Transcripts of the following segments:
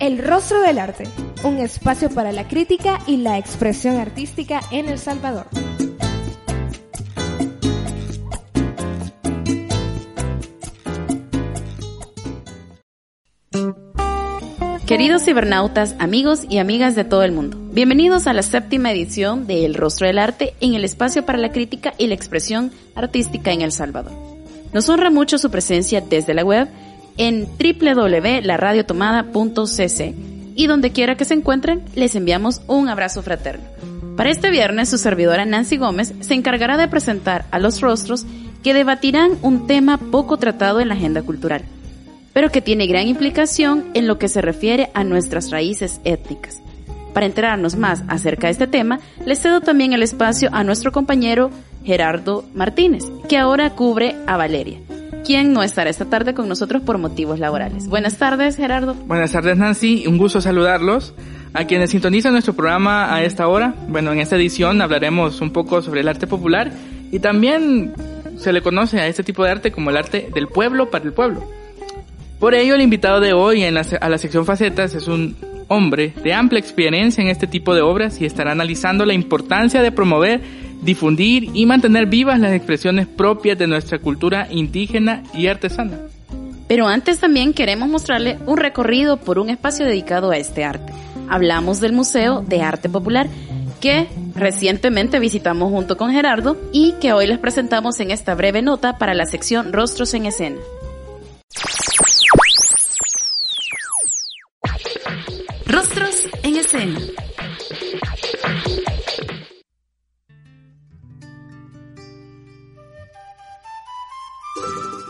El Rostro del Arte, un espacio para la crítica y la expresión artística en El Salvador. Queridos cibernautas, amigos y amigas de todo el mundo, bienvenidos a la séptima edición de El Rostro del Arte en el espacio para la crítica y la expresión artística en El Salvador. Nos honra mucho su presencia desde la web en www.laradiotomada.cc y donde quiera que se encuentren, les enviamos un abrazo fraterno. Para este viernes, su servidora Nancy Gómez se encargará de presentar a los rostros que debatirán un tema poco tratado en la agenda cultural, pero que tiene gran implicación en lo que se refiere a nuestras raíces étnicas. Para enterarnos más acerca de este tema, les cedo también el espacio a nuestro compañero Gerardo Martínez, que ahora cubre a Valeria quien no estará esta tarde con nosotros por motivos laborales. Buenas tardes, Gerardo. Buenas tardes, Nancy. Un gusto saludarlos. A quienes sintonizan nuestro programa a esta hora, bueno, en esta edición hablaremos un poco sobre el arte popular y también se le conoce a este tipo de arte como el arte del pueblo para el pueblo. Por ello, el invitado de hoy en la, a la sección Facetas es un hombre de amplia experiencia en este tipo de obras y estará analizando la importancia de promover difundir y mantener vivas las expresiones propias de nuestra cultura indígena y artesana. Pero antes también queremos mostrarle un recorrido por un espacio dedicado a este arte. Hablamos del Museo de Arte Popular que recientemente visitamos junto con Gerardo y que hoy les presentamos en esta breve nota para la sección Rostros en Escena. Rostros en Escena.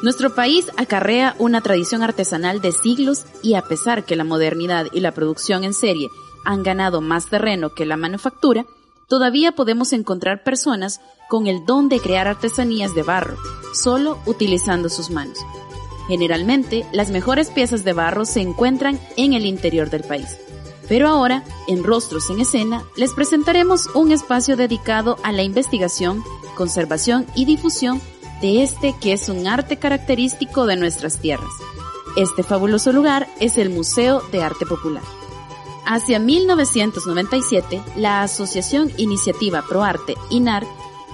Nuestro país acarrea una tradición artesanal de siglos y a pesar que la modernidad y la producción en serie han ganado más terreno que la manufactura, todavía podemos encontrar personas con el don de crear artesanías de barro, solo utilizando sus manos. Generalmente, las mejores piezas de barro se encuentran en el interior del país. Pero ahora, en Rostros en Escena, les presentaremos un espacio dedicado a la investigación, conservación y difusión de este que es un arte característico de nuestras tierras. Este fabuloso lugar es el Museo de Arte Popular. Hacia 1997, la Asociación Iniciativa ProArte, INAR,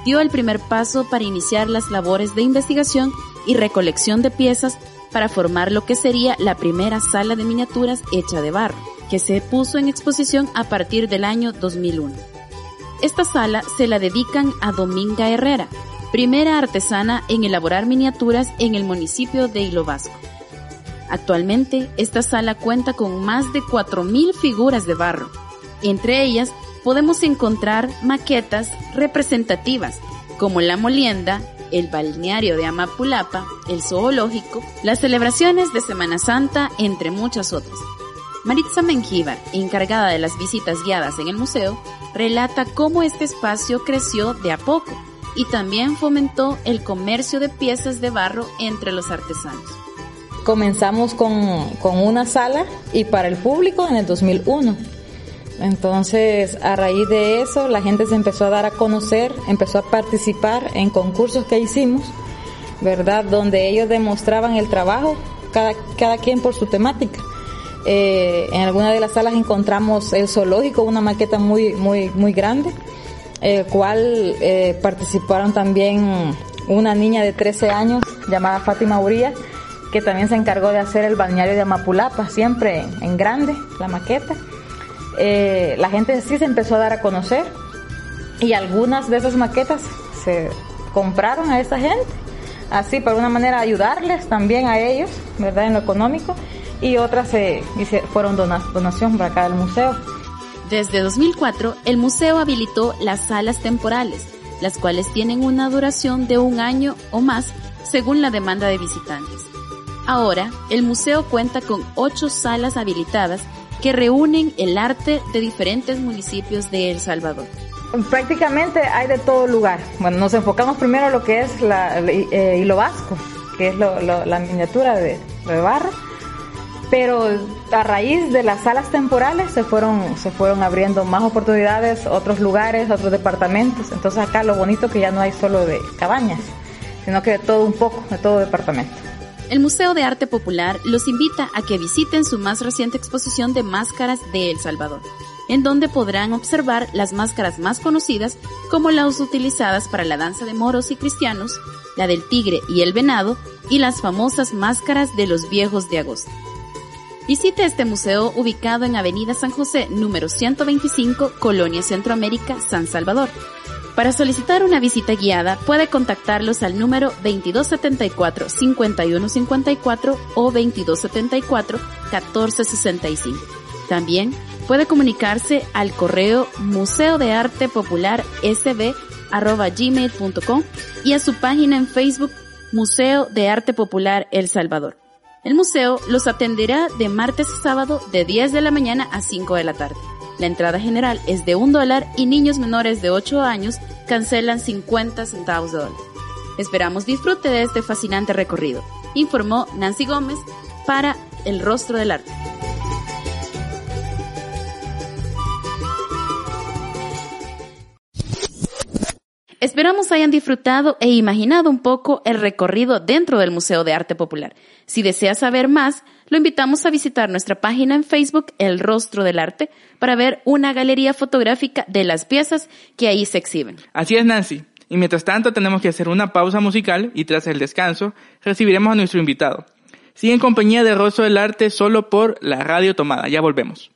dio el primer paso para iniciar las labores de investigación y recolección de piezas para formar lo que sería la primera sala de miniaturas hecha de barro, que se puso en exposición a partir del año 2001. Esta sala se la dedican a Dominga Herrera, primera artesana en elaborar miniaturas en el municipio de Hilo Vasco. Actualmente, esta sala cuenta con más de 4.000 figuras de barro. Entre ellas, podemos encontrar maquetas representativas como la molienda, el balneario de Amapulapa, el zoológico, las celebraciones de Semana Santa, entre muchas otras. Maritza Mengíbar, encargada de las visitas guiadas en el museo, relata cómo este espacio creció de a poco y también fomentó el comercio de piezas de barro entre los artesanos. Comenzamos con, con una sala y para el público en el 2001. Entonces, a raíz de eso, la gente se empezó a dar a conocer, empezó a participar en concursos que hicimos, ¿verdad? Donde ellos demostraban el trabajo, cada, cada quien por su temática. Eh, en alguna de las salas encontramos el zoológico, una maqueta muy, muy, muy grande el cual eh, participaron también una niña de 13 años llamada Fátima Uría, que también se encargó de hacer el balneario de Amapulapa, siempre en grande, la maqueta. Eh, la gente sí se empezó a dar a conocer y algunas de esas maquetas se compraron a esa gente, así por una manera ayudarles también a ellos, ¿verdad? En lo económico, y otras se, fueron donación para acá del museo. Desde 2004, el museo habilitó las salas temporales, las cuales tienen una duración de un año o más según la demanda de visitantes. Ahora, el museo cuenta con ocho salas habilitadas que reúnen el arte de diferentes municipios de El Salvador. Prácticamente hay de todo lugar. Bueno, nos enfocamos primero en lo que es la, eh, hilo vasco, que es la miniatura de, de barro pero a raíz de las salas temporales se fueron, se fueron abriendo más oportunidades, otros lugares, otros departamentos. Entonces acá lo bonito que ya no hay solo de cabañas, sino que de todo un poco, de todo departamento. El Museo de Arte Popular los invita a que visiten su más reciente exposición de máscaras de El Salvador, en donde podrán observar las máscaras más conocidas como las utilizadas para la danza de moros y cristianos, la del tigre y el venado y las famosas máscaras de los viejos de agosto. Visite este museo ubicado en Avenida San José número 125, Colonia Centroamérica, San Salvador. Para solicitar una visita guiada puede contactarlos al número 2274-5154 o 2274-1465. También puede comunicarse al correo museo de arte popular sb y a su página en Facebook Museo de Arte Popular El Salvador. El museo los atenderá de martes a sábado de 10 de la mañana a 5 de la tarde. La entrada general es de un dólar y niños menores de 8 años cancelan 50 centavos de dólar. Esperamos disfrute de este fascinante recorrido, informó Nancy Gómez para El Rostro del Arte. Esperamos hayan disfrutado e imaginado un poco el recorrido dentro del Museo de Arte Popular. Si desea saber más, lo invitamos a visitar nuestra página en Facebook, El Rostro del Arte, para ver una galería fotográfica de las piezas que ahí se exhiben. Así es, Nancy. Y mientras tanto tenemos que hacer una pausa musical y tras el descanso recibiremos a nuestro invitado. Sigue en compañía de Rostro del Arte solo por la radio tomada. Ya volvemos.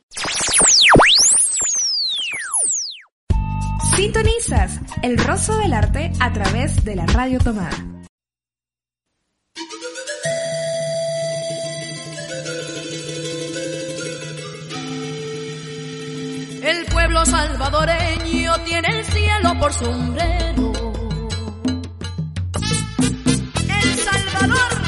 Sintonizas el rostro del arte a través de la radio tomada. El pueblo salvadoreño tiene el cielo por sombrero. El Salvador,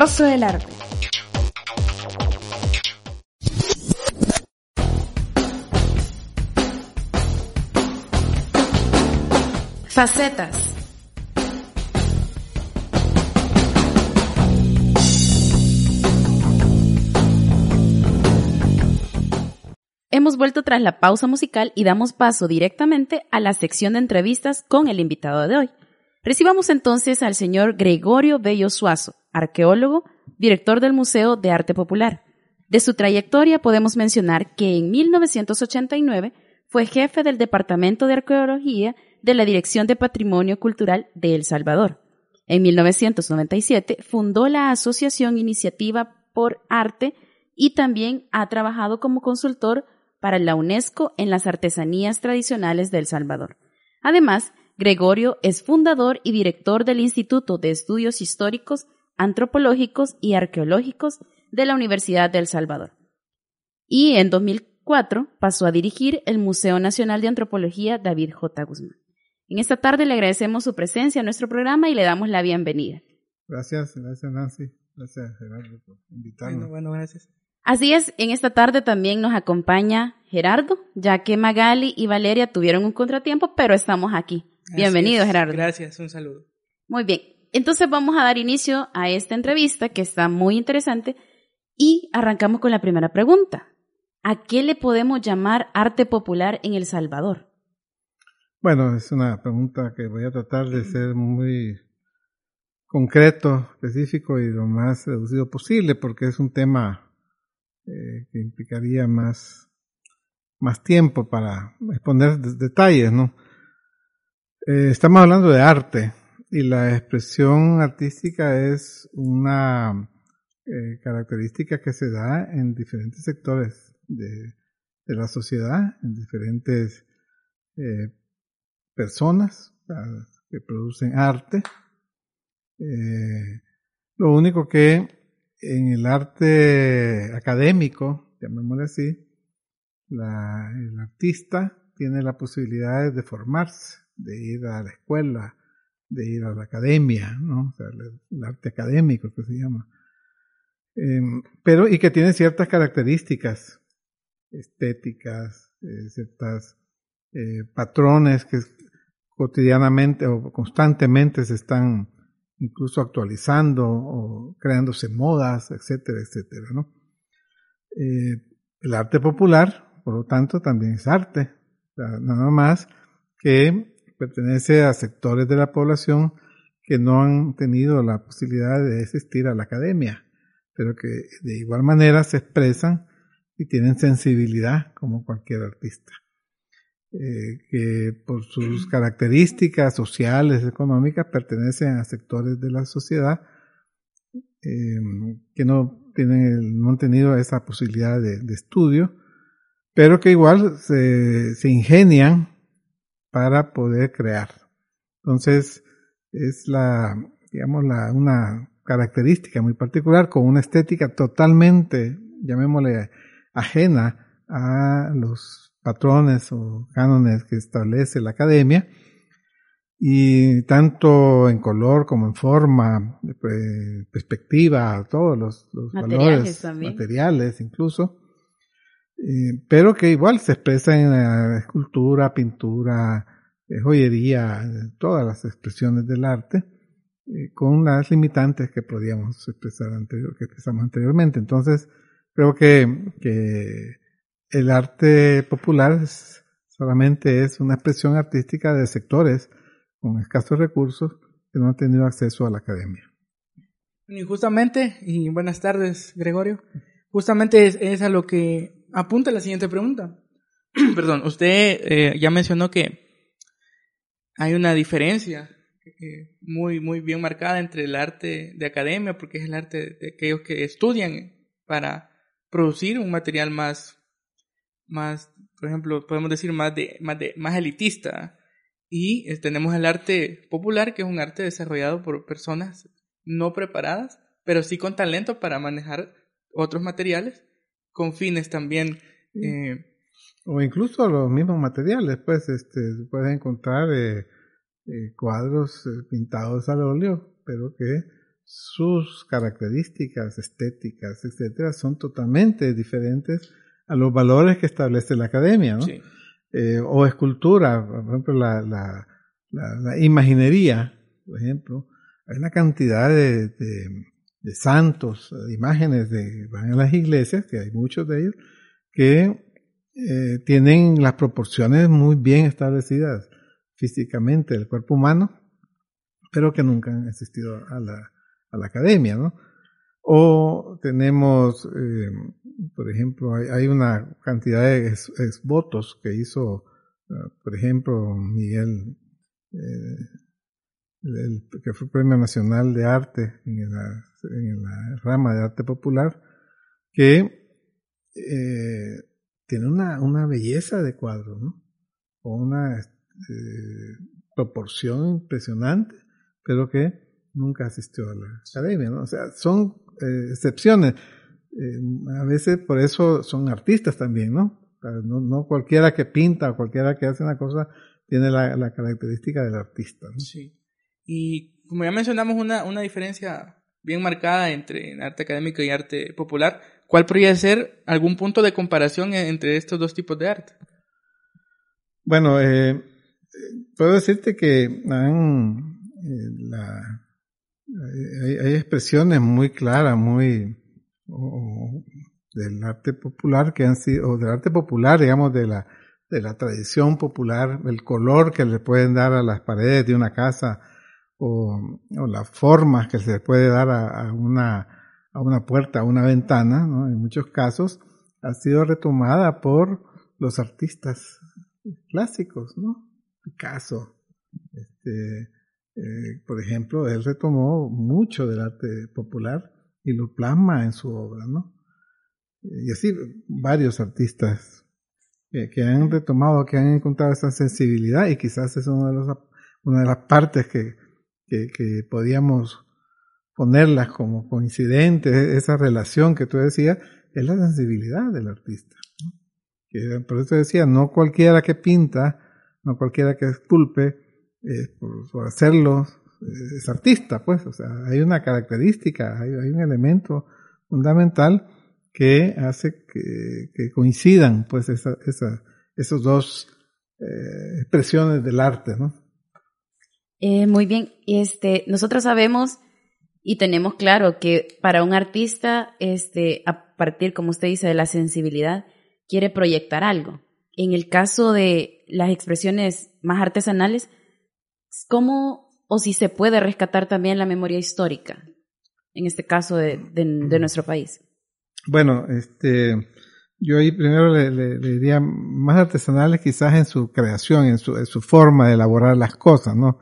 Rostro del Arte. Facetas. Hemos vuelto tras la pausa musical y damos paso directamente a la sección de entrevistas con el invitado de hoy. Recibamos entonces al señor Gregorio Bello Suazo, arqueólogo, director del Museo de Arte Popular. De su trayectoria podemos mencionar que en 1989 fue jefe del Departamento de Arqueología de la Dirección de Patrimonio Cultural de El Salvador. En 1997 fundó la Asociación Iniciativa por Arte y también ha trabajado como consultor para la UNESCO en las artesanías tradicionales de El Salvador. Además, Gregorio es fundador y director del Instituto de Estudios Históricos, Antropológicos y Arqueológicos de la Universidad de El Salvador. Y en 2004 pasó a dirigir el Museo Nacional de Antropología David J. Guzmán. En esta tarde le agradecemos su presencia en nuestro programa y le damos la bienvenida. Gracias, gracias Nancy. Gracias Gerardo por invitarnos. Bueno, bueno, gracias. Así es, en esta tarde también nos acompaña Gerardo, ya que Magali y Valeria tuvieron un contratiempo, pero estamos aquí. Bienvenido. Gerardo. Gracias, un saludo. Muy bien, entonces vamos a dar inicio a esta entrevista que está muy interesante y arrancamos con la primera pregunta. ¿A qué le podemos llamar arte popular en El Salvador? Bueno, es una pregunta que voy a tratar de ser muy concreto, específico y lo más reducido posible porque es un tema eh, que implicaría más, más tiempo para exponer de- detalles, ¿no? Eh, estamos hablando de arte y la expresión artística es una eh, característica que se da en diferentes sectores de, la sociedad, en diferentes eh, personas que producen arte. Eh, lo único que en el arte académico, llamémosle así, la- el artista tiene la posibilidad de formarse, de ir a la escuela, de ir a la academia, ¿no? O sea, el, arte académico que se llama. Em, pero, y que tiene ciertas características estéticas, eh, ciertas eh, patrones que cotidianamente o constantemente se están incluso actualizando o creándose modas, etcétera, etcétera, ¿no? Eh, el arte popular, por lo tanto, también es arte, nada más que pertenece a sectores de la población que no han tenido la posibilidad de asistir a la academia, pero que de igual manera se expresan y tienen sensibilidad como cualquier artista. Eh, que por sus características sociales, económicas, pertenecen a sectores de la sociedad eh, que no tienen no han tenido esa posibilidad de, de estudio, pero que igual se, se ingenian para poder crear. Entonces, es la, digamos, la, una característica muy particular con una estética totalmente, llamémosle, ajena a los patrones o cánones que establece la academia y tanto en color como en forma, eh, perspectiva, todos los, valores también. materiales incluso, eh, pero que igual se expresa en la escultura, pintura, eh, joyería, eh, todas las expresiones del arte, eh, con las limitantes que podíamos expresar anterior, que expresamos anteriormente. Entonces, creo que, que el arte popular es- solamente es una expresión artística de sectores con escasos recursos que no han tenido acceso a la academia. Y justamente, y buenas tardes, Gregorio. Justamente es, es a lo que apunta la siguiente pregunta. Perdón, usted eh, ya mencionó que hay una diferencia eh, muy, muy bien marcada entre el arte de academia, porque es el arte de aquellos que estudian para producir un material más, más, por ejemplo, podemos decir más de, más de, más elitista. Y tenemos el arte popular, que es un arte desarrollado por personas no preparadas, pero sí con talento para manejar otros materiales, con fines también eh, o incluso los mismos materiales, pues, este, puedes encontrar eh, eh, cuadros pintados al óleo, pero que sus características estéticas, etcétera, son totalmente diferentes a los valores que establece la academia, ¿no? o escultura, por ejemplo, la, la, la, imaginería, por ejemplo, hay una cantidad de, de, de santos, de imágenes de van las iglesias, que hay muchos de ellos, que eh, tienen las proporciones muy bien establecidas físicamente del cuerpo humano, pero que nunca han asistido a la, a la academia, ¿no? O tenemos, eh, por ejemplo, hay, una cantidad de votos que hizo, por ejemplo, Miguel, eh, el, que fue Premio Nacional de Arte en la, en la rama de arte popular, que eh, tiene una, una belleza de cuadro, ¿no? O una eh, proporción impresionante, pero que nunca asistió a la academia, ¿no? O sea, son eh, excepciones. Eh, a veces por eso son artistas también, ¿no? ¿no? No cualquiera que pinta o cualquiera que hace una cosa tiene la, la característica del artista, ¿no? Sí. Y como ya mencionamos, una, una diferencia bien marcada entre arte académico y arte popular, ¿Cuál podría ser algún punto de comparación entre estos dos tipos de arte? Bueno, eh, puedo decirte que han, eh, hay, expresiones muy claras, muy del arte popular que han sido, o del arte popular, digamos, de la, de la tradición popular, el color que le pueden dar a las paredes de una casa, o, o las formas que se puede dar a una a una puerta, a una ventana, ¿no? en muchos casos, ha sido retomada por los artistas clásicos, ¿no? Picasso, este, eh, por ejemplo, él retomó mucho del arte popular y lo plasma en su obra, ¿no? Y así varios artistas que han retomado, que han encontrado esa sensibilidad y quizás es una de, los, una de las partes que, que, que podíamos ponerlas como coincidentes, esa relación que tú decías, es la sensibilidad del artista. por eso decía, no cualquiera que pinta, no cualquiera que esculpe, eh, por, hacerlo, eh, es artista, pues, o sea, hay una característica, hay, un elemento fundamental que hace que, coincidan, pues, esa, esa, esos dos eh, expresiones del arte, ¿no? Muy bien, este, nosotros sabemos y tenemos claro que para un artista, este, a partir, como usted dice, de la sensibilidad, quiere proyectar algo. En el caso de las expresiones más artesanales, ¿cómo o si se puede rescatar también la memoria histórica? En este caso de, nuestro país. Bueno, este, yo ahí primero le, diría más artesanales quizás en su creación, en su, en su forma de elaborar las cosas, ¿no?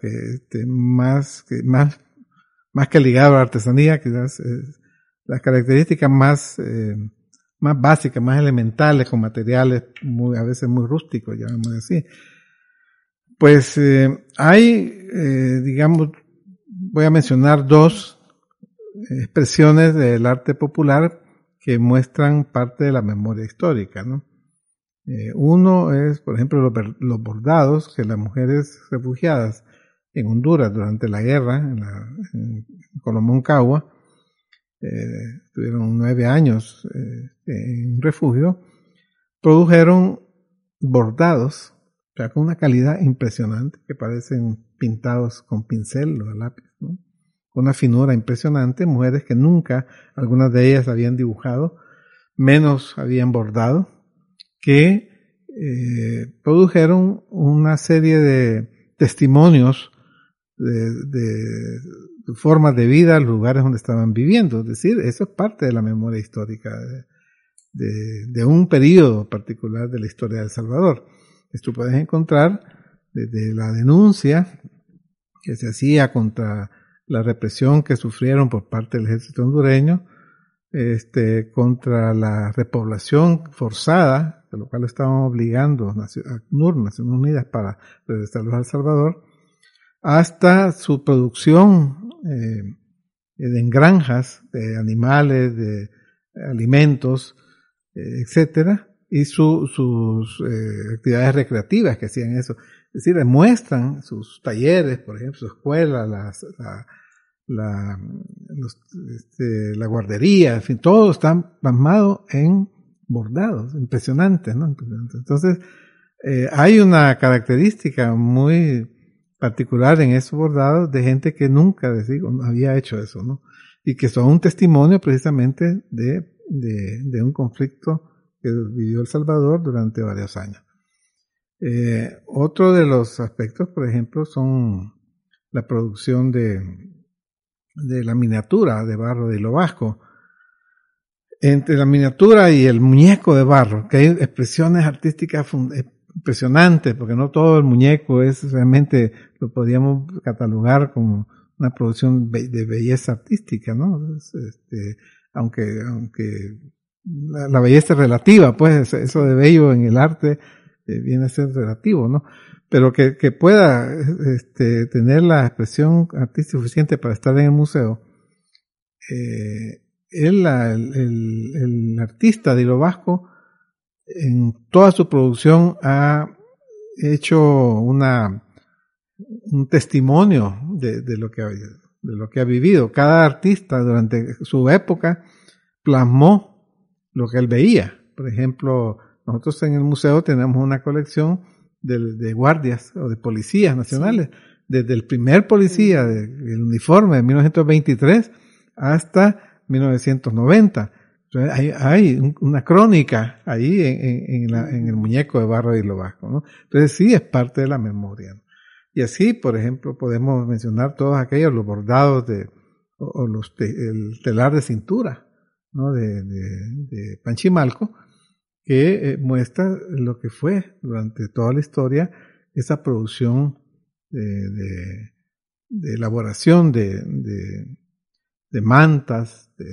Que este, más, que más más que ligado a la artesanía, quizás las características más, eh, más básicas, más elementales, con materiales muy, a veces muy rústicos, llamémoslo así. Pues eh, hay, eh, digamos, voy a mencionar dos expresiones del arte popular que muestran parte de la memoria histórica, ¿no? uno es, por ejemplo, los bordados que las mujeres refugiadas en Honduras durante la guerra, en, la, en Colomoncagua, eh, tuvieron nueve años eh, en un refugio, produjeron bordados, con una calidad impresionante, que parecen pintados con pincel o lápiz, ¿no? una finura impresionante, mujeres que nunca, algunas de ellas habían dibujado, menos habían bordado, que eh, produjeron una serie de testimonios de, de, formas de vida, lugares donde estaban viviendo. Es decir, eso es parte de la memoria histórica de, de, un periodo particular de la historia de El Salvador. Esto puedes encontrar desde la denuncia que se hacía contra la represión que sufrieron por parte del ejército hondureño, este, contra la repoblación forzada, de lo cual estaban obligando a NUR, Naciones Unidas, para regresarlos a El Salvador, hasta su producción eh, en granjas de animales, de alimentos, eh, etcétera, y sus eh, actividades recreativas que hacían eso. Es decir, muestran sus talleres, por ejemplo, su escuela, las, la, la, este, la guardería, en fin, todo está plasmado en bordados, impresionante, ¿no? Entonces, eh, hay una característica muy particular en esos bordados de gente que nunca, digo, había hecho eso, ¿no? Y que son un testimonio precisamente de, de, un conflicto que vivió El Salvador durante varios años. Eh, otro de los aspectos, por ejemplo, son la producción de, de la miniatura de barro de hilo vasco. Entre la miniatura y el muñeco de barro, que hay expresiones artísticas impresionantes, porque no todo el muñeco es realmente, lo podríamos catalogar como una producción de belleza artística, ¿no? Este, aunque, aunque la, belleza es relativa, pues eso de bello en el arte eh, viene a ser relativo, ¿no? Pero que, que pueda este, tener la expresión artística suficiente para estar en el museo, eh, el, el, el, artista de lo vasco, en toda su producción ha hecho una, un testimonio de, de, lo que ha, de lo que ha vivido. Cada artista durante su época plasmó lo que él veía. Por ejemplo, nosotros en el museo tenemos una colección de, de guardias o de policías nacionales, desde el primer policía del uniforme de 1923 hasta 1990. Hay, hay, una crónica ahí en, en, el muñeco de barro de lo vasco. ¿no? Entonces sí es parte de la memoria. Y así, por ejemplo, podemos mencionar todos aquellos, los bordados de, o, los el telar de cintura, ¿no? de, de, Panchimalco, que eh, muestra lo que fue durante toda la historia esa producción de, de elaboración de, de, mantas, de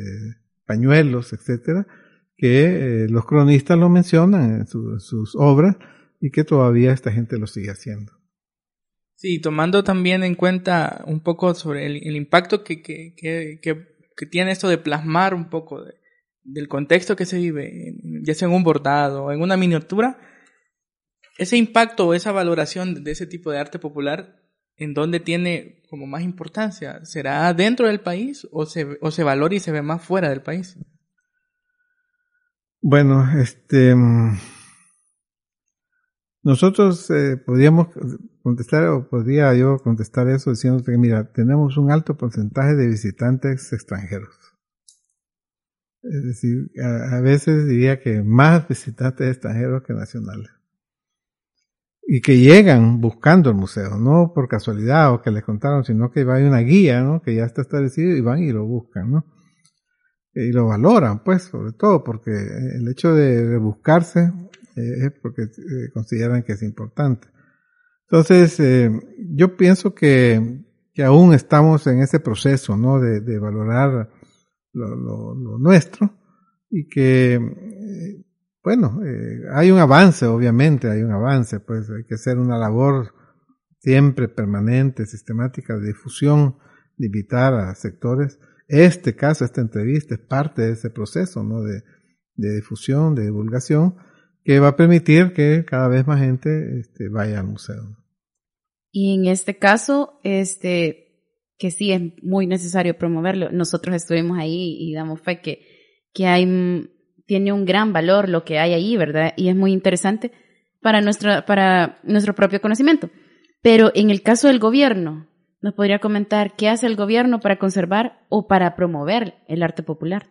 pañuelos, etcétera, que eh, los cronistas lo mencionan en, sus obras y que todavía esta gente lo sigue haciendo. Sí, tomando también en cuenta un poco sobre el, impacto que, que, que, que, tiene esto de plasmar un poco de, del contexto que se vive, ya sea en un bordado, en una miniatura, ese impacto o esa valoración de ese tipo de arte popular, ¿en dónde tiene como más importancia? ¿Será dentro del país o se, o se valora y se ve más fuera del país? Bueno, este... Nosotros eh, podríamos contestar, o podría yo contestar eso diciendo que, mira, tenemos un alto porcentaje de visitantes extranjeros. Es decir, a, veces diría que más visitantes extranjeros que nacionales. Y que llegan buscando el museo, no por casualidad o que les contaron, sino que hay una guía, ¿no? Que ya está establecido y van y lo buscan, ¿no? Y lo valoran, pues, sobre todo, porque el hecho de buscarse eh, es porque eh, consideran que es importante. Entonces, eh, yo pienso que, que aún estamos en ese proceso, ¿no? De, de valorar lo, lo, nuestro y que, bueno, hay un avance, obviamente, hay un avance, pues hay que hacer una labor siempre permanente, sistemática de difusión, de invitar a sectores. Este caso, esta entrevista es parte de ese proceso, ¿no? De, de difusión, de divulgación, que va a permitir que cada vez más gente este, vaya al museo. Y en este caso, este, que sí es muy necesario promoverlo. Nosotros estuvimos ahí y damos fe que, que hay, tiene un gran valor lo que hay ahí, ¿verdad? Y es muy interesante para nuestro, para nuestro propio conocimiento. Pero en el caso del gobierno, ¿nos podría comentar qué hace el gobierno para conservar o para promover el arte popular?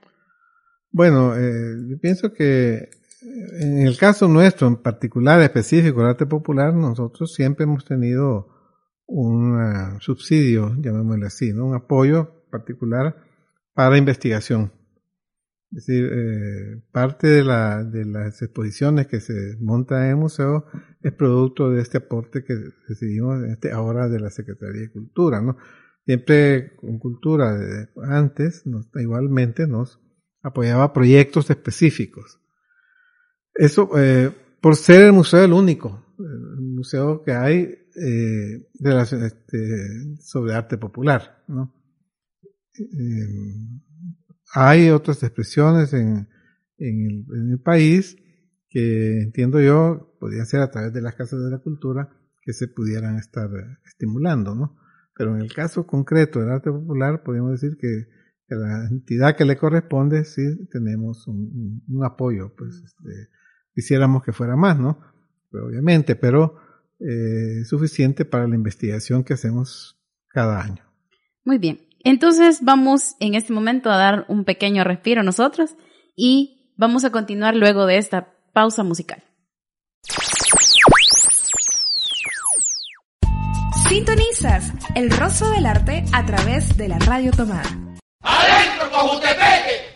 Bueno, eh, yo pienso que en el caso nuestro, en particular, específico, el arte popular, nosotros siempre hemos tenido un uh, subsidio, llamémosle así, ¿no? un apoyo particular para investigación. Es decir, eh, parte de, la, de las exposiciones que se montan en el museo es producto de este aporte que decidimos este, ahora de la Secretaría de Cultura, ¿no? Siempre con cultura, antes, igualmente nos apoyaba proyectos específicos. Eso, eh, por ser el museo el único, el museo que hay eh, este, sobre arte popular, ¿no? Eh, hay otras expresiones en, el, país que entiendo yo podrían ser a través de las casas de la cultura que se pudieran estar estimulando, ¿no? Pero en el caso concreto del arte popular podemos decir que, la entidad que le corresponde sí tenemos un, apoyo, pues este, quisiéramos que fuera más, ¿no? obviamente, pero eh, suficiente para la investigación que hacemos cada año. Muy bien. Entonces vamos en este momento a dar un pequeño respiro nosotros y vamos a continuar luego de esta pausa musical. Sintonizas el rostro del arte a través de la radio tomada. ¡Adentro, Cojutepeque!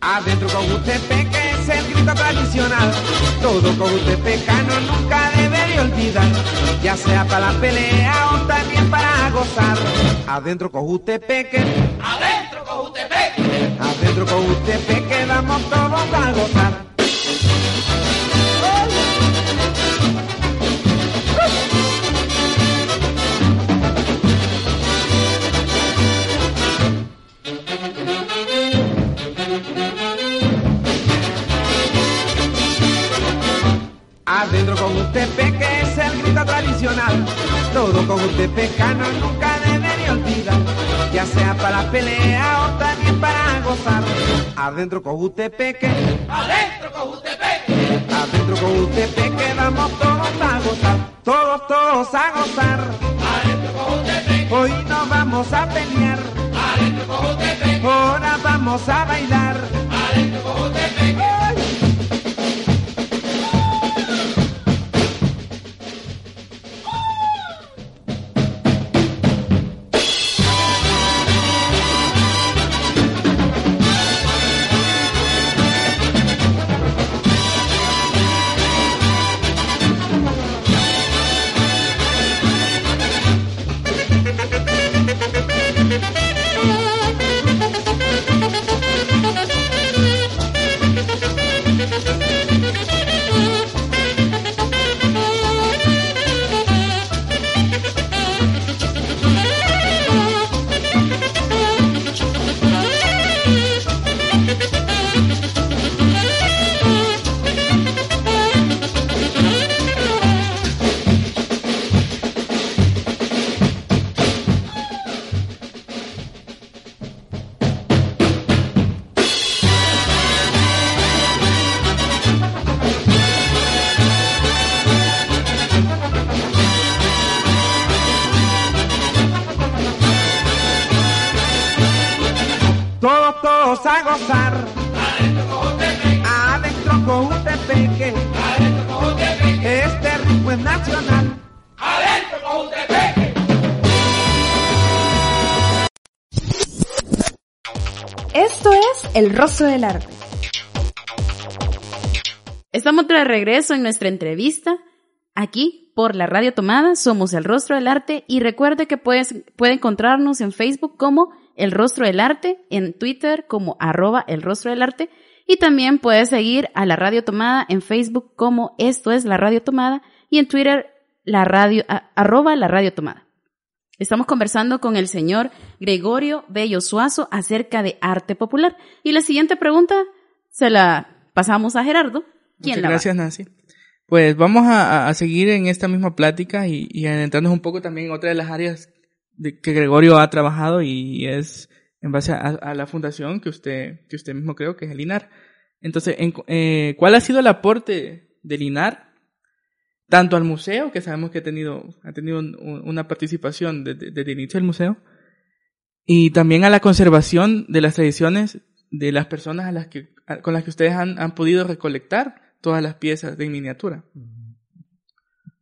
Adentro Cojutepeque es el grito tradicional. Todo cojutepecano nunca debería olvidar. Ya sea para la pelea o también para gozar. Adentro Cojutepeque. Adentro Cojutepeque. Adentro Cojutepeque vamos todos a gozar. Con usted que es el grito tradicional. Todo con usted pecano nunca debería olvidar. Ya sea para pelea o también para gozar. Adentro con usted peque. Adentro con peque. Adentro con usted peque. Vamos todos a gozar. Todos, todos a gozar. Adentro con peque. Hoy no vamos a pelear. Adentro con peque. Ahora vamos a bailar. Adentro con usted peque. El rostro del arte. Estamos de regreso en nuestra entrevista aquí por la radio tomada. Somos El Rostro del Arte y recuerde que puedes, puede encontrarnos en Facebook como El Rostro del Arte, en Twitter como arroba El Rostro del Arte y también puedes seguir a la radio tomada en Facebook como Esto es la radio tomada y en Twitter la radio, arroba la radio tomada. Estamos conversando con el señor Gregorio Bello Suazo acerca de arte popular. Y la siguiente pregunta se la pasamos a Gerardo. ¿Quién Muchas gracias, Nancy. Pues vamos a, seguir en esta misma plática y, y adentrarnos un poco también en otra de las áreas de que Gregorio ha trabajado y es en base a, la fundación que usted, que usted mismo creo que es el INAR. Entonces, eh, ¿cuál ha sido el aporte del INAR tanto al museo, que sabemos que ha tenido, ha tenido una participación desde, el inicio del museo, y también a la conservación de las tradiciones de las personas a las que, con las que ustedes han, han podido recolectar todas las piezas de miniatura.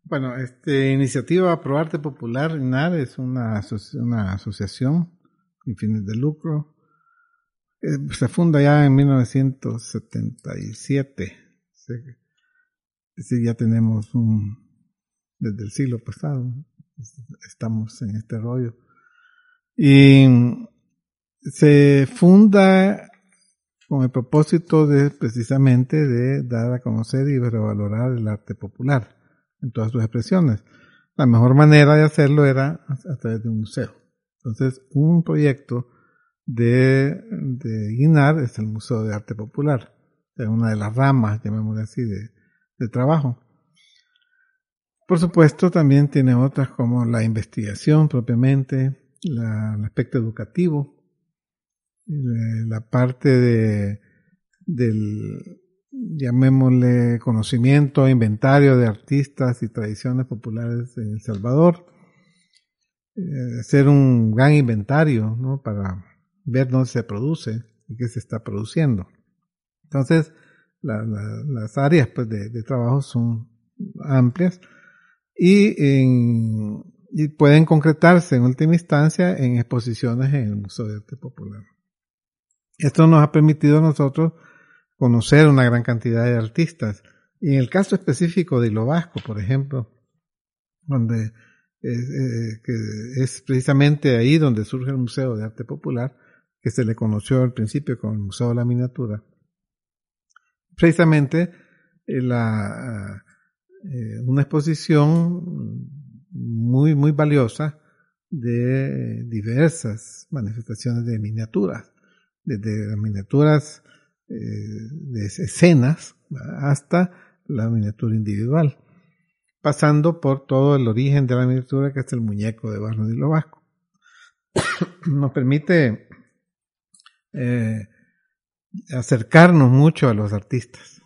Bueno, este iniciativa Probarte Popular, INAR, es una, una asociación sin fines de lucro. Eh, se funda ya en 1977. Sí, ya tenemos un, desde el siglo pasado, estamos en este rollo. Y se funda con el propósito de precisamente de dar a conocer y revalorar el arte popular en todas sus expresiones. La mejor manera de hacerlo era a través de un museo. Entonces, un proyecto de, de INAR es el Museo de Arte Popular, es una de las ramas, llamémosle así, de, de trabajo. Por supuesto, también tiene otras como la investigación propiamente, el aspecto educativo, eh, la parte de, del, llamémosle, conocimiento, inventario de artistas y tradiciones populares en El Salvador, eh, hacer un gran inventario, ¿no? Para ver dónde se produce y qué se está produciendo. Entonces, las áreas pues, de, de, trabajo son amplias y, y pueden concretarse en última instancia en exposiciones en el Museo de Arte Popular. Esto nos ha permitido a nosotros conocer una gran cantidad de artistas. Y en el caso específico de Hilo Vasco, por ejemplo, donde eh, que es precisamente ahí donde surge el Museo de Arte Popular, que se le conoció al principio como el Museo de la Miniatura. Precisamente eh, la, eh, una exposición muy, muy valiosa de diversas manifestaciones de miniaturas desde miniaturas eh, de escenas hasta la miniatura individual, pasando por todo el origen de la miniatura que es el muñeco de de Vasco. Nos permite eh, acercarnos mucho a los artistas,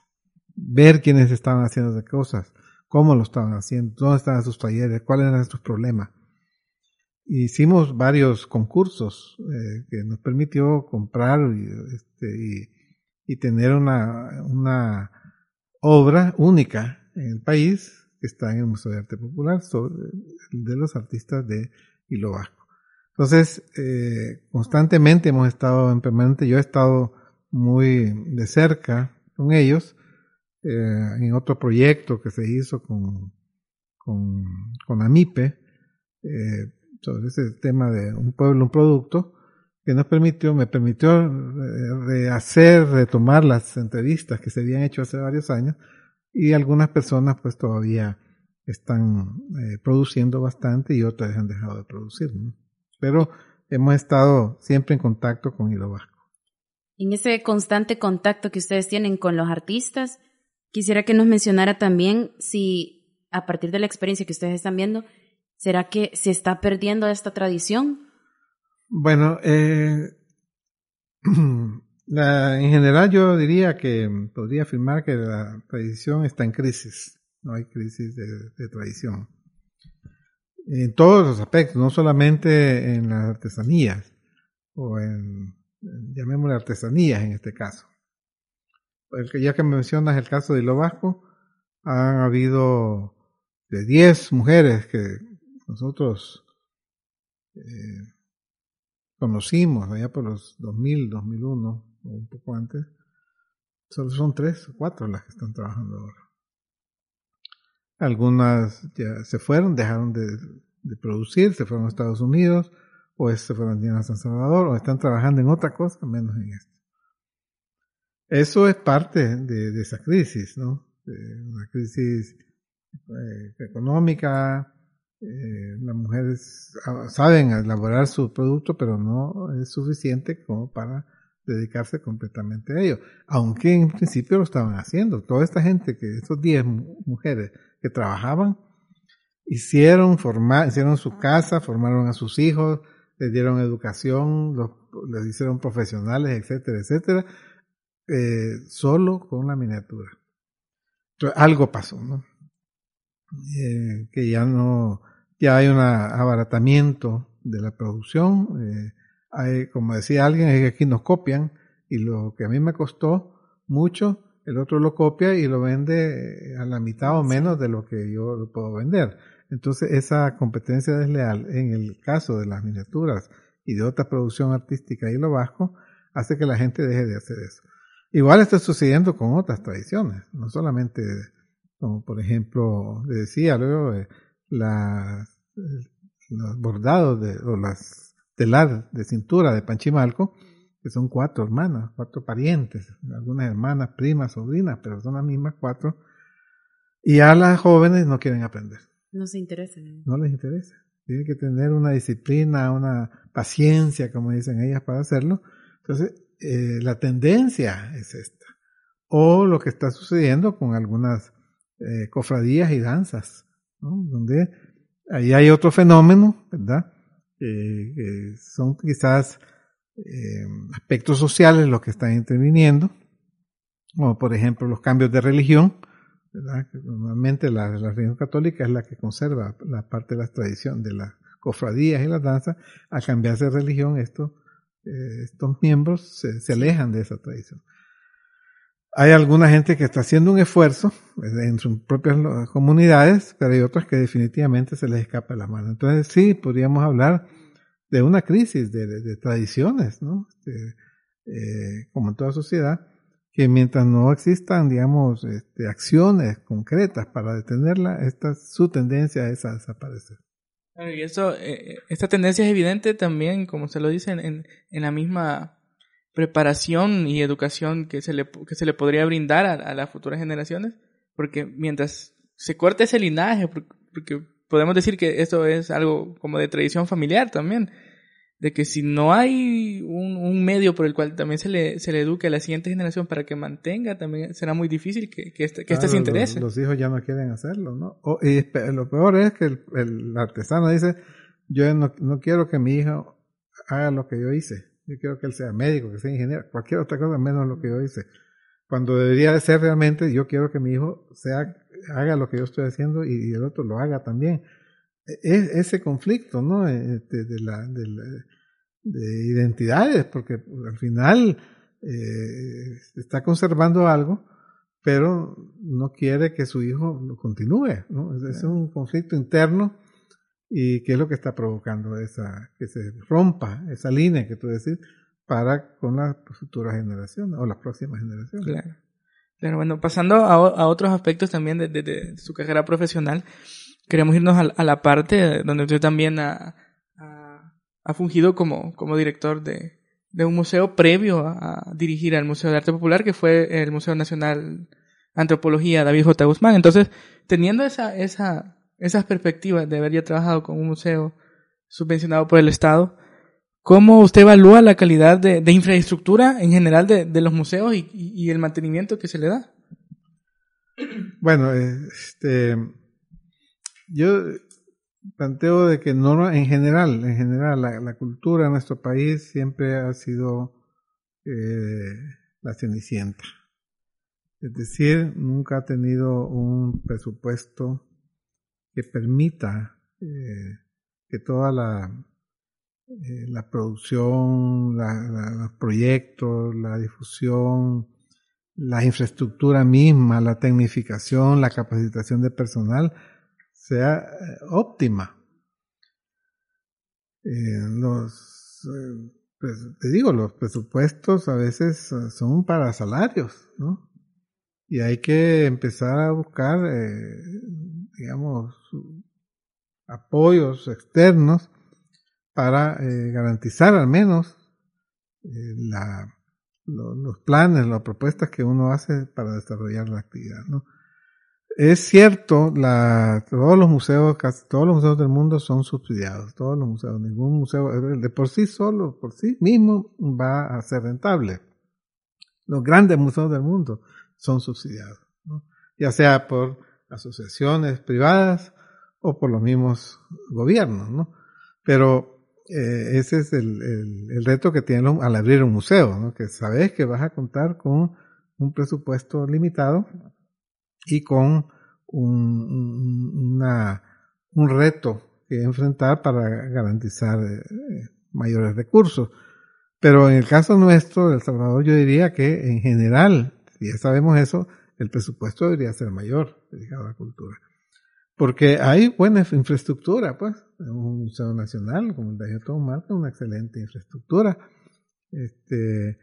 ver quiénes estaban haciendo de cosas, cómo lo estaban haciendo, dónde estaban sus talleres, cuáles eran sus problemas. Hicimos varios concursos eh, que nos permitió comprar y, este, y, tener una, una, obra única en el país que está en el Museo de Arte Popular sobre, de los artistas de Hilo Vasco. Entonces, eh, constantemente hemos estado en permanente, yo he estado muy de cerca con ellos, eh, en otro proyecto que se hizo con, con, con AMIPE, eh, sobre ese tema de un pueblo, un producto, que nos permitió, me permitió eh, rehacer, retomar las entrevistas que se habían hecho hace varios años y algunas personas pues todavía están eh, produciendo bastante y otras han dejado de producir. Pero hemos estado siempre en contacto con Hilo Vasco. En ese constante contacto que ustedes tienen con los artistas, quisiera que nos mencionara también si a partir de la experiencia que ustedes están viendo, ¿Será que se está perdiendo esta tradición? Bueno, eh, en general yo diría que podría afirmar que la tradición está en crisis. No hay crisis de, tradición. En todos los aspectos, no solamente en las artesanías, o en, llamémosle artesanías en este caso. Ya que mencionas el caso de Hilo Vasco, han habido de 10 mujeres que nosotros eh, conocimos allá por los 2000, 2001 o un poco antes, solo son tres o cuatro las que están trabajando ahora. Algunas ya se fueron, dejaron de, producir, se fueron a Estados Unidos, o se fueron a San Salvador, o están trabajando en otra cosa, menos en esto. Eso es parte de, esa crisis, ¿no? una crisis eh, económica, eh, las mujeres ah, saben elaborar su producto, pero no es suficiente como para dedicarse completamente a ello. Aunque en principio lo estaban haciendo. Toda esta gente, que esas 10 mujeres que trabajaban, hicieron, formar, hicieron su casa, formaron a sus hijos, les dieron educación, los, les hicieron profesionales, etcétera, etcétera, eh, solo con la miniatura. Entonces, algo pasó, ¿no? Eh, que ya no, ya hay un abaratamiento de la producción. Eh, hay, como decía alguien, es que aquí nos copian y lo que a mí me costó mucho el otro lo copia y lo vende a la mitad o menos de lo que yo lo puedo vender. Entonces esa competencia desleal en el caso de las miniaturas y de otra producción artística y lo vasco hace que la gente deje de hacer eso. Igual está sucediendo con otras tradiciones, no solamente como por ejemplo, le decía luego, eh, las, los bordados de, o las telar de cintura de Panchimalco, que son cuatro hermanas, cuatro parientes, algunas hermanas, primas, sobrinas, pero son las mismas cuatro, y a las jóvenes no quieren aprender. No se interesa. No les interesa. Tienen que tener una disciplina, una paciencia, como dicen ellas, para hacerlo. Entonces, eh, la tendencia es esta. O lo que está sucediendo con algunas eh, cofradías y danzas, donde ahí hay otro fenómeno, ¿verdad? Eh, son quizás eh, aspectos sociales los que están interviniendo, como por ejemplo los cambios de religión, ¿verdad? normalmente la, la, religión católica es la que conserva la parte de la tradición de las cofradías y las danzas, al cambiarse de religión estos, eh, estos miembros se, se alejan de esa tradición. Hay alguna gente que está haciendo un esfuerzo en sus propias comunidades, pero hay otras que definitivamente se les escapa la mano. Entonces sí, podríamos hablar de una crisis de, de, de tradiciones, ¿no? Este, eh, como en toda sociedad, que mientras no existan, digamos, este, acciones concretas para detenerla, esta, su tendencia es a desaparecer. Y eso, eh, esta tendencia es evidente también, como se lo dicen, en, en la misma preparación y educación que se le, que se le podría brindar a, a las futuras generaciones, porque mientras se corte ese linaje, porque podemos decir que esto es algo como de tradición familiar también, de que si no hay un, un, medio por el cual también se le, se le eduque a la siguiente generación para que mantenga, también será muy difícil que, que, este, que claro, este se interese. Los, los, hijos ya no quieren hacerlo, ¿no? O, y lo peor es que el, el artesano dice, yo no, no quiero que mi hijo haga lo que yo hice. Yo quiero que él sea médico, que sea ingeniero, cualquier otra cosa menos lo que yo hice. Cuando debería de ser realmente, yo quiero que mi hijo sea, haga lo que yo estoy haciendo y, y el otro lo haga también. Es, ese conflicto, ¿no? De, de, la, de, la, de, identidades, porque al final eh, está conservando algo, pero no quiere que su hijo lo continúe, ¿no? Es, es un conflicto interno y qué es lo que está provocando esa que se rompa esa línea que tú decís para con las futuras generaciones o las próximas generaciones. Claro. Claro, bueno, pasando a, otros aspectos también de, de, su carrera profesional, queremos irnos a, a la parte donde usted también ha, ha, fungido como, como director de, de un museo previo a, dirigir al Museo de Arte Popular, que fue el Museo Nacional Antropología David J. Guzmán. Entonces, teniendo esa, esa, esas perspectivas de haber ya trabajado con un museo subvencionado por el Estado, ¿cómo usted evalúa la calidad de, infraestructura en general de, los museos y, el mantenimiento que se le da? Bueno, este, yo planteo de que en general, en general, la, la cultura en nuestro país siempre ha sido eh, la cenicienta. Es decir, nunca ha tenido un presupuesto que permita eh, que toda la, eh, la producción, los proyectos, la difusión, la infraestructura misma, la tecnificación, la capacitación de personal sea eh, óptima. los, pues, te digo, los presupuestos a veces son para salarios, ¿no? Y hay que empezar a buscar eh, digamos, apoyos externos para eh, garantizar al menos eh, los planes, las propuestas que uno hace para desarrollar la actividad. Es cierto, todos los museos, casi todos los museos del mundo son subsidiados, todos los museos, ningún museo de por sí solo, por sí mismo, va a ser rentable. Los grandes museos del mundo son subsidiados, ya sea por asociaciones privadas o por los mismos gobiernos, ¿no? Pero eh, ese es el, el, reto que tienen al abrir un museo, ¿no? Que sabes que vas a contar con un presupuesto limitado y con un, una, un reto que enfrentar para garantizar eh, mayores recursos. Pero en el caso nuestro, de El Salvador, yo diría que en general ya sabemos eso, el presupuesto debería ser mayor dedicado a la cultura. Porque hay buena infraestructura, pues. Un museo nacional como el de Ayotón marca una excelente infraestructura. Este,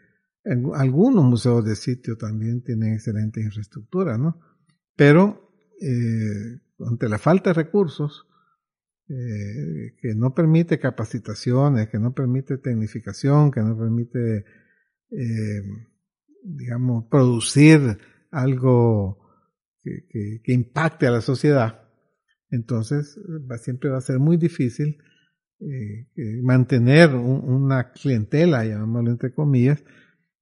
algunos museos de sitio también tienen excelente infraestructura, ¿no? Pero eh, ante la falta de recursos, eh, que no permite capacitaciones, que no permite tecnificación, que no permite, eh, digamos, producir algo que, que, impacte a la sociedad, entonces siempre va a ser muy difícil eh, mantener un, una clientela, llamémoslo entre comillas,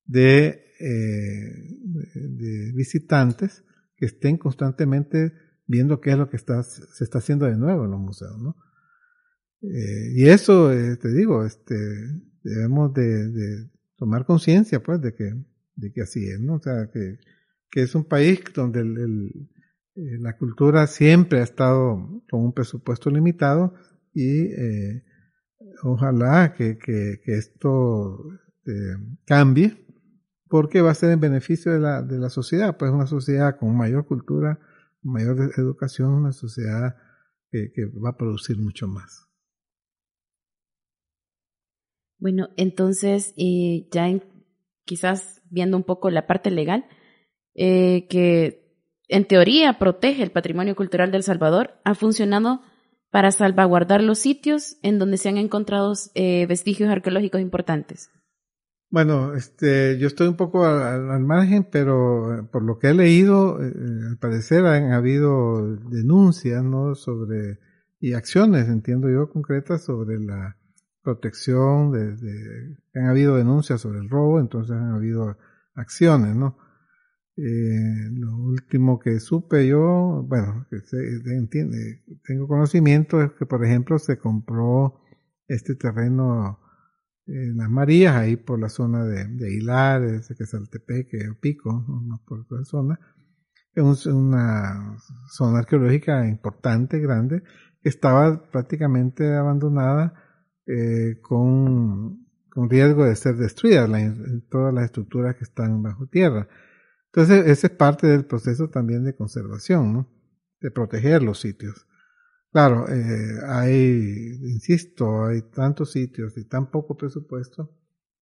de, eh, de, visitantes que estén constantemente viendo qué es lo que está, se está haciendo de nuevo en los museos, ¿no? Eh, y eso, eh, te digo, este, debemos de, de tomar conciencia, pues, de que, de que así es, ¿no? O sea, que, que es un país donde el, eh, la cultura siempre ha estado con un presupuesto limitado y eh, ojalá que, que, que esto eh, cambie porque va a ser en beneficio de la, de la sociedad, pues una sociedad con mayor cultura, mayor educación, una sociedad que, que va a producir mucho más. Bueno, entonces, eh, ya en, quizás viendo un poco la parte legal, eh, que en teoría protege el patrimonio cultural del Salvador, ha funcionado para salvaguardar los sitios en donde se han encontrado eh, vestigios arqueológicos importantes. Bueno, este, yo estoy un poco al, margen, pero eh, por lo que he leído, eh, al parecer han habido denuncias, ¿no? Sobre, y acciones, entiendo yo, concretas sobre la protección, de, de, han habido denuncias sobre el robo, entonces han habido acciones, ¿no? Eh, lo último que supe yo, bueno, que se, entiende, tengo conocimiento es que, por ejemplo, se compró este terreno en las Marías, ahí por la zona de, de Hilares, que Saltepeque o Pico, no por toda zona. Es una zona arqueológica importante, grande, que estaba prácticamente abandonada eh, con, con riesgo de ser destruida, la, todas las estructuras que están bajo tierra. Entonces, ese es parte del proceso también de conservación, ¿no? De proteger los sitios. Claro, eh, hay, insisto, hay tantos sitios y tan poco presupuesto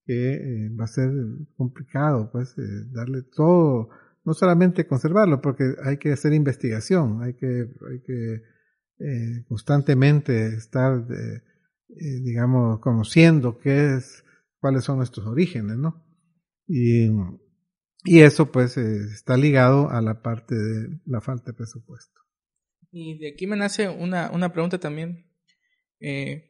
que eh, va a ser complicado, pues, eh, darle todo, no solamente conservarlo, porque hay que hacer investigación, hay que, hay que eh, constantemente estar, digamos, conociendo qué es, cuáles son nuestros orígenes, ¿no? Y y eso pues eh, está ligado a la parte de la falta de presupuesto. Y de aquí me nace una, una pregunta también. Eh,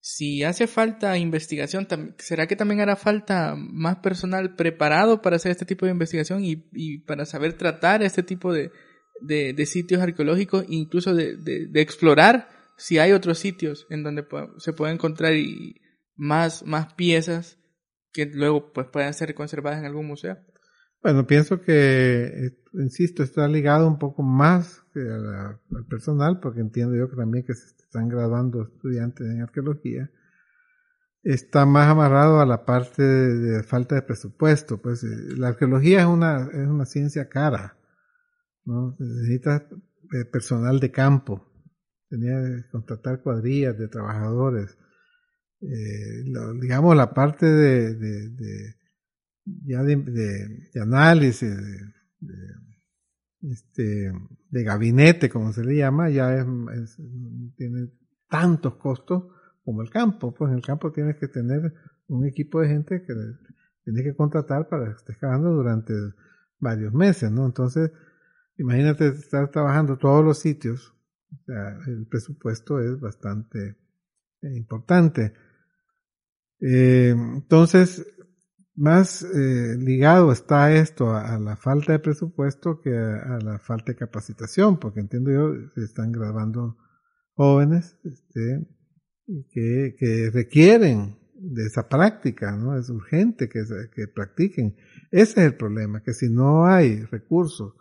si hace falta investigación, ¿será que también hará falta más personal preparado para hacer este tipo de investigación y, y para saber tratar este tipo de, de, de sitios arqueológicos, incluso de, de, explorar si hay otros sitios en donde se puede encontrar más, más piezas que luego pues puedan ser conservadas en algún museo? Bueno, pienso que, insisto, está ligado un poco más al personal, porque entiendo yo que también que se están graduando estudiantes en arqueología, está más amarrado a la parte de, de falta de presupuesto. Pues eh, la arqueología es una, es una ciencia cara, ¿no? Necesitas eh, personal de campo, tenía que contratar cuadrillas de trabajadores. Eh, digamos, la parte de, de, de ya de, de, análisis, de, este, de gabinete, como se le llama, ya es, es, tiene tantos costos como el campo. Pues en el campo tienes que tener un equipo de gente que tienes que contratar para que estés trabajando durante varios meses, ¿no? Entonces, imagínate estar trabajando todos los sitios, el presupuesto es bastante importante. Eh, entonces, más eh, ligado está esto a, la falta de presupuesto que a, a, la falta de capacitación, porque entiendo yo, se están grabando jóvenes este, que, que requieren de esa práctica, ¿no? Es urgente que, que practiquen. Ese es el problema, que si no hay recursos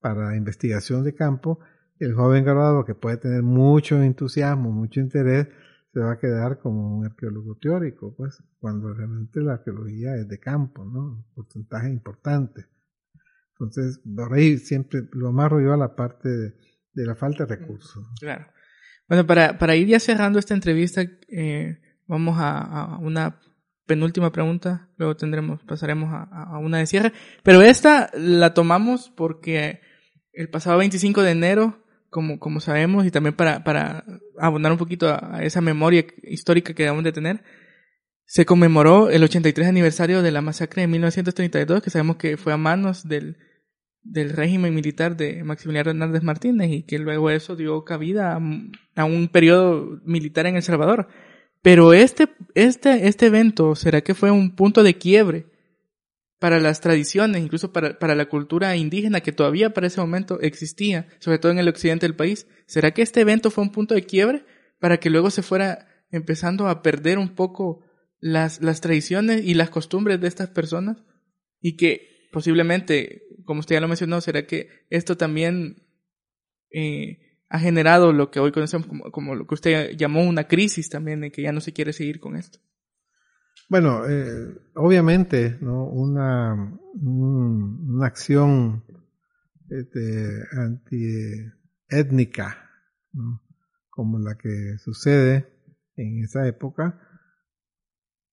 para investigación de campo, el joven graduado que puede tener mucho entusiasmo, mucho interés, se va a quedar como un arqueólogo teórico, pues, cuando realmente la arqueología es de campo, ¿no? Un porcentaje importante. Entonces, por ahí siempre lo amarro yo a la parte de, la falta de recursos. Claro. Bueno, para, para ir ya cerrando esta entrevista, eh, vamos a, a, una penúltima pregunta, luego tendremos, pasaremos a, a, una de cierre. Pero esta la tomamos porque el pasado 25 de enero, como, como sabemos, y también para, para abonar un poquito a, esa memoria histórica que debemos de tener, se conmemoró el 83 aniversario de la masacre de 1932, que sabemos que fue a manos del, del régimen militar de Maximiliano Hernández Martínez y que luego eso dio cabida a, a, un periodo militar en El Salvador. Pero este, este, este evento, ¿será que fue un punto de quiebre para las tradiciones, incluso para, para la cultura indígena que todavía para ese momento existía, sobre todo en el occidente del país? ¿Será que este evento fue un punto de quiebre para que luego se fuera empezando a perder un poco las, las tradiciones y las costumbres de estas personas? Y que posiblemente, como usted ya lo mencionó, ¿será que esto también eh, ha generado lo que hoy conocemos como, como, lo que usted llamó una crisis también, de que ya no se quiere seguir con esto? Bueno, eh, obviamente, ¿no? Una, un, una acción este, antiétnica, ¿no? como la que sucede en esa época,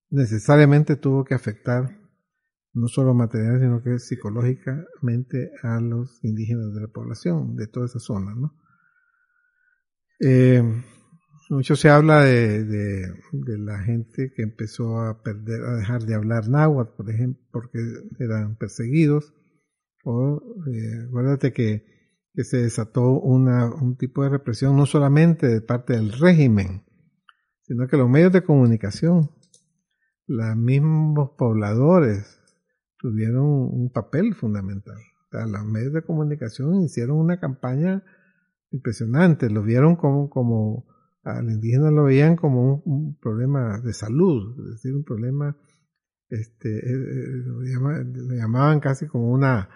necesariamente tuvo que afectar no solo material, sino que psicológicamente a los indígenas de la población, de toda esa zona, ¿no? Eh, mucho se habla de, de, de, la gente que empezó a perder, a dejar de hablar náhuatl, por ejemplo, porque eran perseguidos. O eh, acuérdate que, que se desató una, un tipo de represión no solamente de parte del régimen, sino que los medios de comunicación, los mismos pobladores tuvieron un papel fundamental. O sea, los medios de comunicación hicieron una campaña impresionante, lo vieron como, como al indígena lo veían como un, problema de salud, es decir, un problema, este, eh, eh, lo, llamaban, casi como una,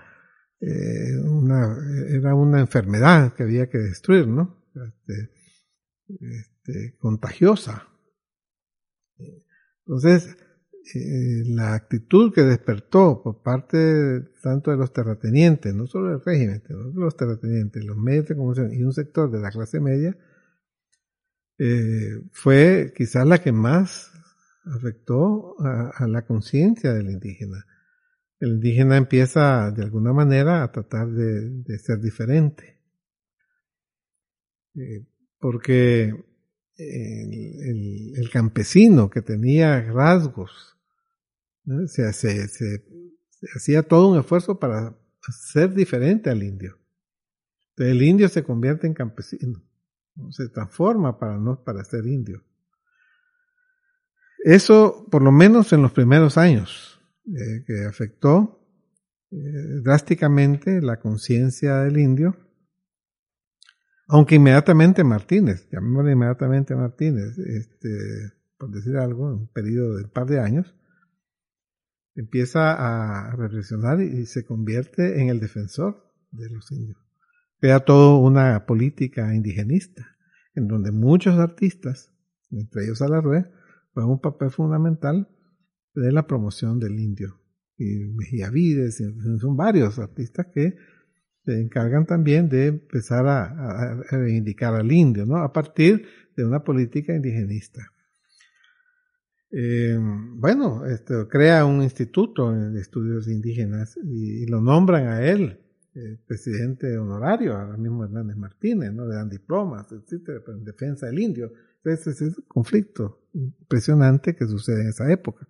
eh, una, era una enfermedad que había que destruir, ¿no? Este, este, contagiosa. Entonces, la actitud que despertó por parte tanto de los terratenientes, no solo del régimen, sino de los terratenientes, los medios de comunicación y un sector de la clase media, eh, fue quizás la que más afectó a, la conciencia del indígena. El indígena empieza de alguna manera a tratar de, ser diferente. Eh, porque el, campesino que tenía rasgos, se, se, hacía todo un esfuerzo para ser diferente al indio. Entonces, el indio se convierte en campesino se transforma para no para ser indio. Eso, por lo menos en los primeros años, eh, que afectó eh, drásticamente la conciencia del indio, aunque inmediatamente Martínez, llamémosle inmediatamente Martínez, este, por decir algo, en un periodo de un par de años, empieza a reflexionar y se convierte en el defensor de los indios. Crea toda una política indigenista, en donde muchos artistas, entre ellos Alarrue, juegan un papel fundamental de la promoción del indio. Y Mejía Vides, son varios artistas que se encargan también de empezar a, a, reivindicar al indio, ¿no? A partir de una política indigenista. Eh, bueno, crea un instituto de estudios indígenas y lo nombran a él eh, presidente honorario, ahora mismo Hernández Martínez, ¿no? Le dan diplomas, etcétera, en defensa del indio. Entonces, es un conflicto impresionante que sucede en esa época.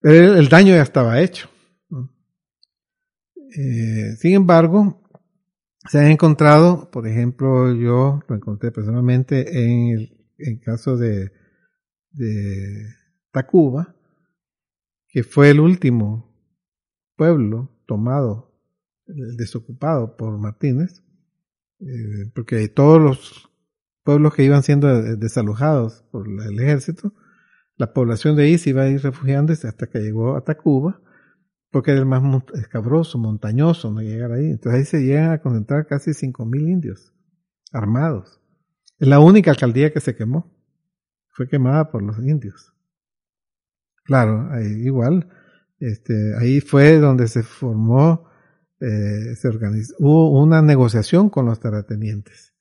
Pero el, daño ya estaba hecho. Eh, sin embargo, se han encontrado, por ejemplo, yo lo encontré personalmente en el, en caso de, de Tacuba, que fue el último pueblo tomado desocupado por Martínez, eh, porque todos los pueblos que iban siendo desalojados por el ejército, la población de ahí se iba a ir refugiando hasta que llegó a Tacuba, porque era el más escabroso, montañoso, no llegar ahí. Entonces ahí se llegan a concentrar casi 5.000 indios armados. Es la única alcaldía que se quemó. Fue quemada por los indios. Claro, igual, este, ahí fue donde se formó eh, se organizó, hubo una negociación con los terratenientes.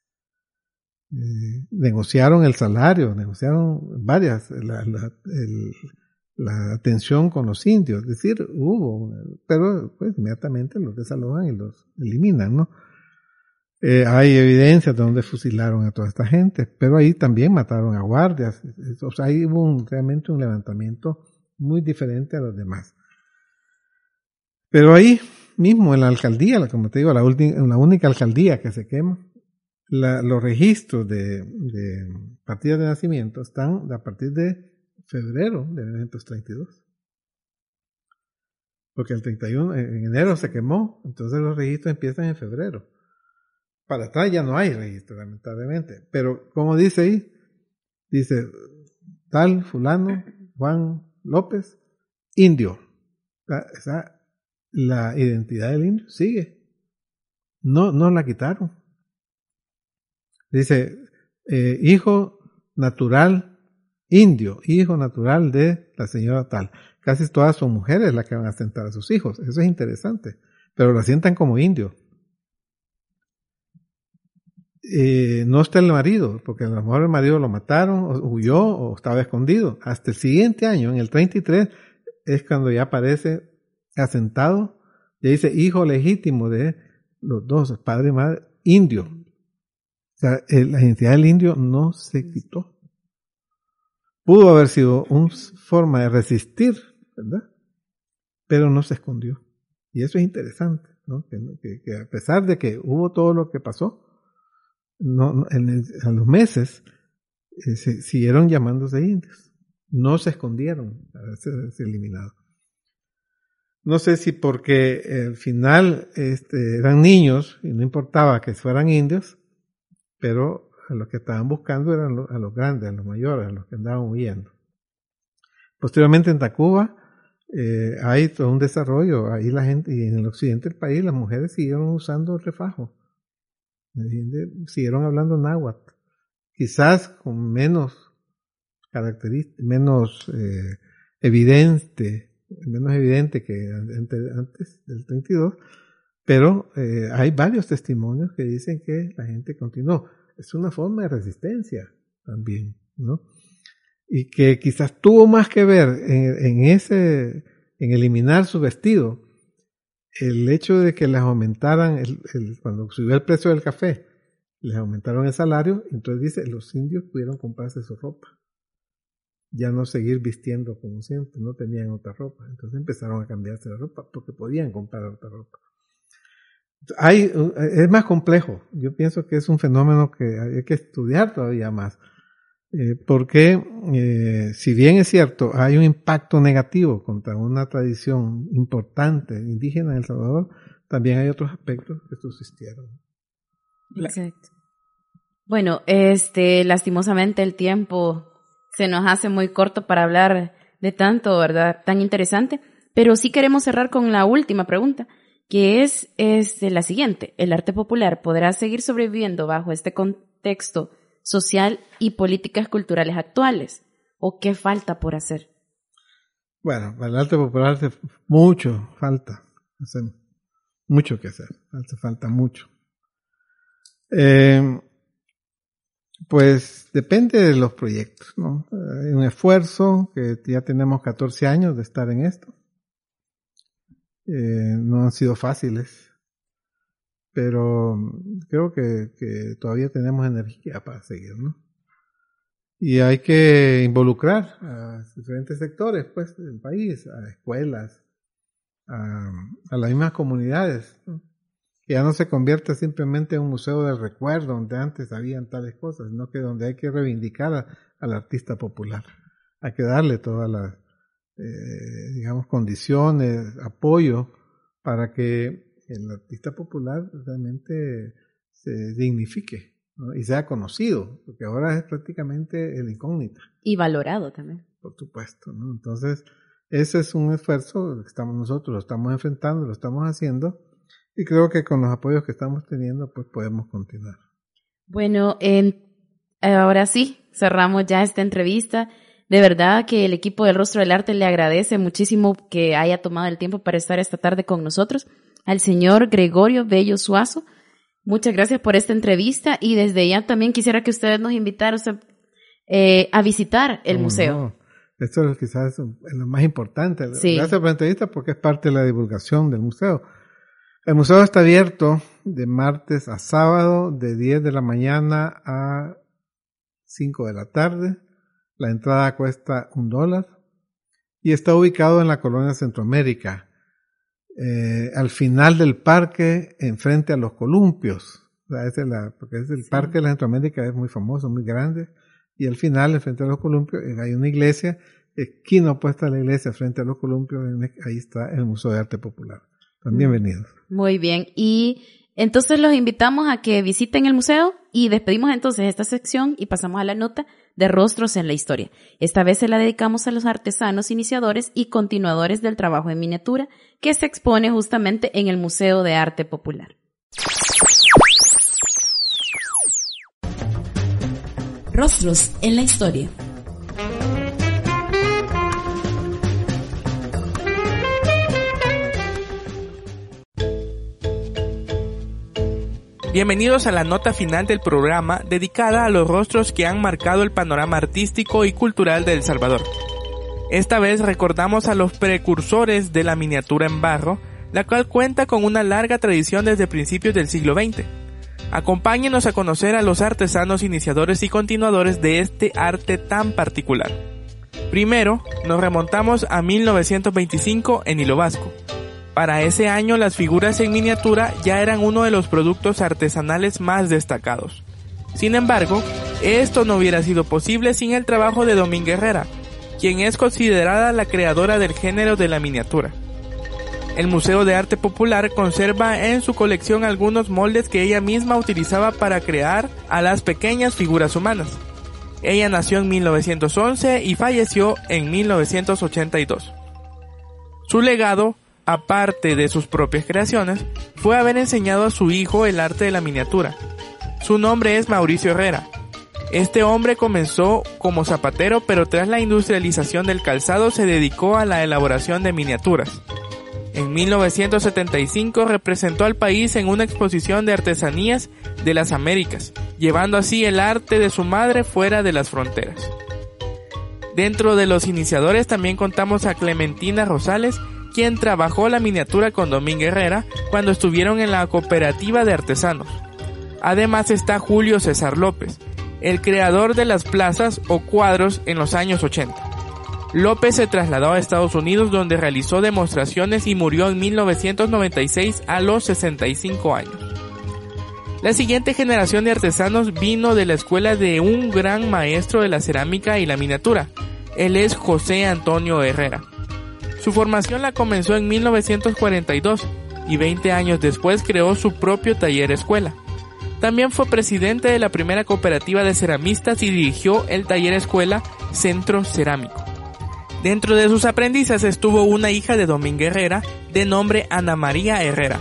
Eh, negociaron el salario, negociaron varias, la, la, el, la atención con los indios, es decir, hubo, pero pues inmediatamente los desalojan y los eliminan, ¿no? Eh, hay evidencias de donde fusilaron a toda esta gente, pero ahí también mataron a guardias, o sea, ahí hubo un, realmente un levantamiento muy diferente a los demás. Pero ahí mismo en la alcaldía, como te digo, la, la única alcaldía que se quema, los registros de, de partidas de nacimiento están a partir de febrero de 1932. Porque el 31, en enero se quemó, entonces los registros empiezan en febrero. Para atrás ya no hay registro, lamentablemente. Pero como dice ahí, dice tal fulano, Juan López, indio. Esa, la identidad del indio sigue. No, no la quitaron. Dice, eh, hijo natural indio, hijo natural de la señora tal. Casi todas son mujeres las que van a sentar a sus hijos. Eso es interesante. Pero la sientan como indio. Eh, no está el marido, porque a lo mejor el marido lo mataron, o huyó, o estaba escondido. Hasta el siguiente año, en el 33, es cuando ya aparece asentado, y dice hijo legítimo de los dos, padre y madre, indio. O sea, la identidad del indio no se quitó. Pudo haber sido una forma de resistir, ¿verdad? Pero no se escondió. Y eso es interesante, ¿no? Que, a pesar de que hubo todo lo que pasó, no, en a los meses eh, se, siguieron llamándose indios. No se escondieron a ser, eliminados. No sé si porque al final este, eran niños y no importaba que fueran indios, pero a los que estaban buscando eran a los grandes, a los mayores, a los que andaban huyendo. Posteriormente en Tacuba eh, hay todo un desarrollo, ahí la gente, y en el occidente del país las mujeres siguieron usando refajo. Siguieron hablando náhuatl, quizás con menos menos eh, evidente, menos evidente que antes del 32, pero eh, hay varios testimonios que dicen que la gente continuó. Es una forma de resistencia también, ¿no? Y que quizás tuvo más que ver en, ese, en eliminar su vestido, el hecho de que les aumentaran, cuando subió el precio del café, les aumentaron el salario, entonces dice, los indios pudieron comprarse su ropa. Ya no seguir vistiendo como siempre, no tenían otra ropa. Entonces empezaron a cambiarse la ropa porque podían comprar otra ropa. Hay, es más complejo. Yo pienso que es un fenómeno que hay que estudiar todavía más. Eh, porque eh, si bien es cierto, hay un impacto negativo contra una tradición importante indígena en El Salvador, también hay otros aspectos que subsistieron. Exacto. Bueno, este, lastimosamente el tiempo se nos hace muy corto para hablar de tanto, ¿verdad? Tan interesante. Pero sí queremos cerrar con la última pregunta, que es, es la siguiente. ¿El arte popular podrá seguir sobreviviendo bajo este contexto social y políticas culturales actuales? ¿O qué falta por hacer? Bueno, para el arte popular hace mucho falta, hace mucho que hacer, hace falta mucho. Eh, pues depende de los proyectos, ¿no? Hay un esfuerzo que ya tenemos 14 años de estar en esto. Eh, no han sido fáciles pero creo que, todavía tenemos energía para seguir, ¿no? Y hay que involucrar a diferentes sectores, pues, del país, a escuelas, a, las mismas comunidades, que ya no se convierte simplemente en un museo del recuerdo donde antes habían tales cosas, sino que donde hay que reivindicar al artista popular, hay que darle todas las, eh, digamos, condiciones, apoyo para que el artista popular realmente se dignifique y sea conocido, porque ahora es prácticamente el incógnita. Y valorado también. Por supuesto, ¿no? Entonces, ese es un esfuerzo que estamos nosotros, lo estamos enfrentando, lo estamos haciendo, y creo que con los apoyos que estamos teniendo, pues podemos continuar. Bueno, ahora sí, cerramos ya esta entrevista. De verdad que el equipo del Rostro del Arte le agradece muchísimo que haya tomado el tiempo para estar esta tarde con nosotros. al señor Gregorio Bello Suazo. Muchas gracias por esta entrevista y desde ya también quisiera que ustedes nos invitaran eh, a visitar el ¿Cómo museo. no? Esto es quizás lo más importante. Sí. Gracias por la entrevista porque es parte de la divulgación del museo. El museo está abierto de martes a sábado, de 10 de la mañana a 5 de la tarde. La entrada cuesta un dólar y está ubicado en la colonia Centroamérica, eh, al final del parque, enfrente a los columpios. O sea, esa es la, porque es el parque de la Centroamérica es muy famoso, muy grande. Y al final, enfrente a los columpios, eh, hay una iglesia, esquina opuesta a la iglesia, frente a los columpios, ahí está el Museo de Arte Popular. Están bienvenidos. Muy bien. Y entonces los invitamos a que visiten el museo y despedimos entonces esta sección y pasamos a la nota de rostros en la historia. Esta vez se la dedicamos a los artesanos iniciadores y continuadores del trabajo en miniatura que se expone justamente en el Museo de Arte Popular. Rostros en la historia. Bienvenidos a la nota final del programa dedicada a los rostros que han marcado el panorama artístico y cultural de El Salvador. Esta vez recordamos a los precursores de la miniatura en barro, la cual cuenta con una larga tradición desde principios del siglo XX. Acompáñenos a conocer a los artesanos iniciadores y continuadores de este arte tan particular. Primero, nos remontamos a 1925 en Hilo Vasco. Para ese año las figuras en miniatura ya eran uno de los productos artesanales más destacados. Sin embargo, esto no hubiera sido posible sin el trabajo de Dominga Herrera, quien es considerada la creadora del género de la miniatura. El Museo de Arte Popular conserva en su colección algunos moldes que ella misma utilizaba para crear a las pequeñas figuras humanas. Ella nació en 1911 y falleció en 1982. Su legado, aparte de sus propias creaciones, fue haber enseñado a su hijo el arte de la miniatura. Su nombre es Mauricio Herrera. Este hombre comenzó como zapatero, pero tras la industrialización del calzado se dedicó a la elaboración de miniaturas. En 1975 representó al país en una exposición de artesanías de las Américas, llevando así el arte de su madre fuera de las fronteras. Dentro de los iniciadores también contamos a Clementina Rosales, quien trabajó la miniatura con Domingo Herrera cuando estuvieron en la cooperativa de artesanos. Además está Julio César López, el creador de las plazas o cuadros en los años 80. López se trasladó a Estados Unidos donde realizó demostraciones y murió en 1996 a los 65 años. La siguiente generación de artesanos vino de la escuela de un gran maestro de la cerámica y la miniatura. Él es José Antonio Herrera. Su formación la comenzó en 1942 y 20 años después creó su propio taller escuela. También fue presidente de la primera cooperativa de ceramistas y dirigió el taller escuela Centro Cerámico. Dentro de sus aprendices estuvo una hija de Domingo Herrera de nombre Ana María Herrera.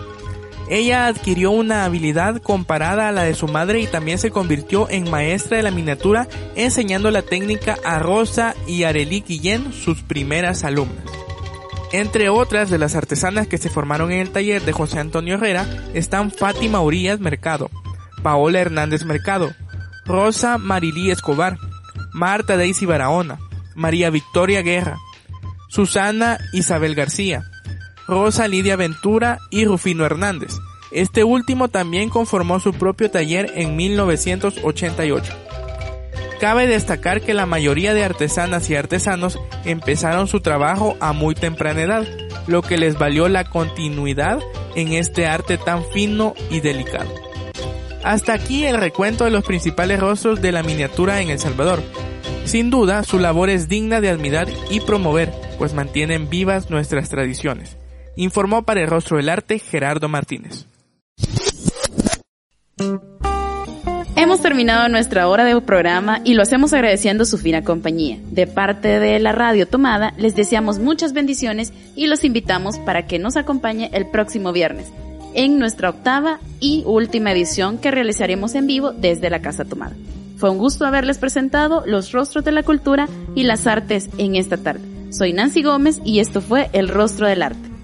Ella adquirió una habilidad comparada a la de su madre y también se convirtió en maestra de la miniatura enseñando la técnica a Rosa y Arely Guillén, sus primeras alumnas. Entre otras de las artesanas que se formaron en el taller de José Antonio Herrera están Fátima Urias Mercado, Paola Hernández Mercado, Rosa Marilí Escobar, Marta Daisy Barahona, María Victoria Guerra, Susana Isabel García, Rosa Lidia Ventura y Rufino Hernández. Este último también conformó su propio taller en 1988. Cabe destacar que la mayoría de artesanas y artesanos empezaron su trabajo a muy temprana edad, lo que les valió la continuidad en este arte tan fino y delicado. Hasta aquí el recuento de los principales rostros de la miniatura en El Salvador. Sin duda, su labor es digna de admirar y promover, pues mantienen vivas nuestras tradiciones. Informó para el Rostro del Arte Gerardo Martínez. Hemos terminado nuestra hora de programa y lo hacemos agradeciendo su fina compañía. De parte de la Radio Tomada, les deseamos muchas bendiciones y los invitamos para que nos acompañe el próximo viernes en nuestra octava y última edición que realizaremos en vivo desde la Casa Tomada. Fue un gusto haberles presentado los rostros de la cultura y las artes en esta tarde. Soy Nancy Gómez y esto fue El Rostro del Arte.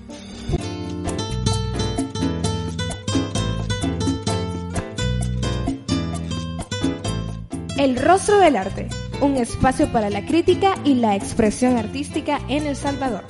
El rostro del arte, un espacio para la crítica y la expresión artística en El Salvador.